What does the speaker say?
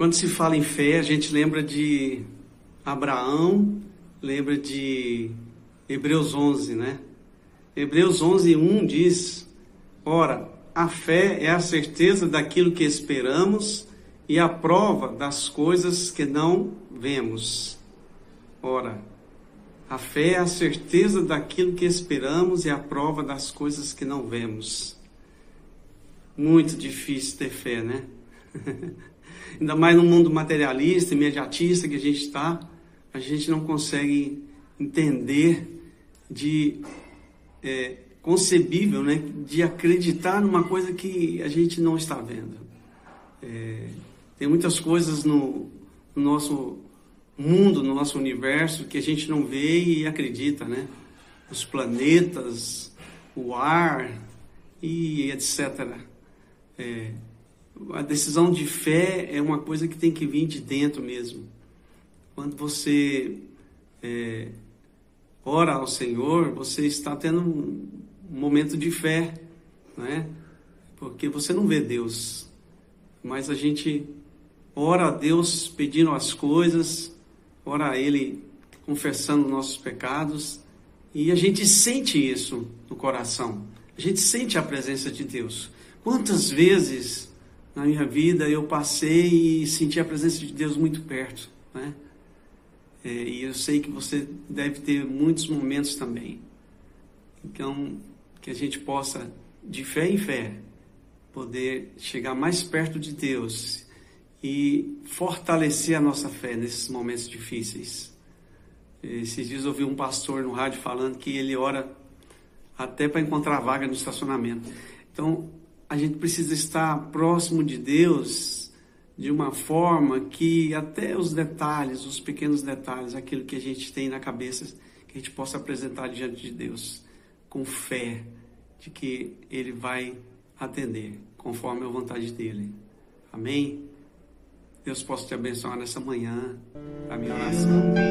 Quando se fala em fé, a gente lembra de Abraão, lembra de Hebreus 11, né? Hebreus 11, 1 diz: Ora, a fé é a certeza daquilo que esperamos e a prova das coisas que não vemos. Ora, a fé é a certeza daquilo que esperamos e a prova das coisas que não vemos. Muito difícil ter fé, né? Ainda mais no mundo materialista, imediatista que a gente está, a gente não consegue entender de é, concebível, né, de acreditar numa coisa que a gente não está vendo. É, tem muitas coisas no, no, nosso mundo, no nosso universo, que a gente não vê e acredita, né? Os planetas, o ar e etc. É, a decisão de fé é uma coisa que tem que vir de dentro mesmo. Quando você é, ora ao Senhor, você está tendo um, momento de fé, né? Porque você não vê Deus, mas a gente ora a Deus pedindo as coisas, ora a Ele confessando nossos pecados, e a gente sente isso no coração. A gente sente a presença de Deus. Quantas vezes na minha vida eu passei e senti a presença de Deus muito perto, né? É, e eu sei que você deve ter muitos momentos também. Então, que a gente possa, de fé em fé, poder chegar mais perto de Deus e fortalecer a nossa fé nesses momentos difíceis. Esses dias eu ouvi um pastor no rádio falando que ele ora até para encontrar vaga no estacionamento. Então, a gente precisa estar próximo de Deus de uma forma que até os detalhes, os pequenos detalhes, aquilo que a gente tem na cabeça, que a gente possa apresentar diante de Deus com fé de que Ele vai atender conforme a vontade dEle. Amém? Deus possa te abençoar nessa manhã, a minha oração.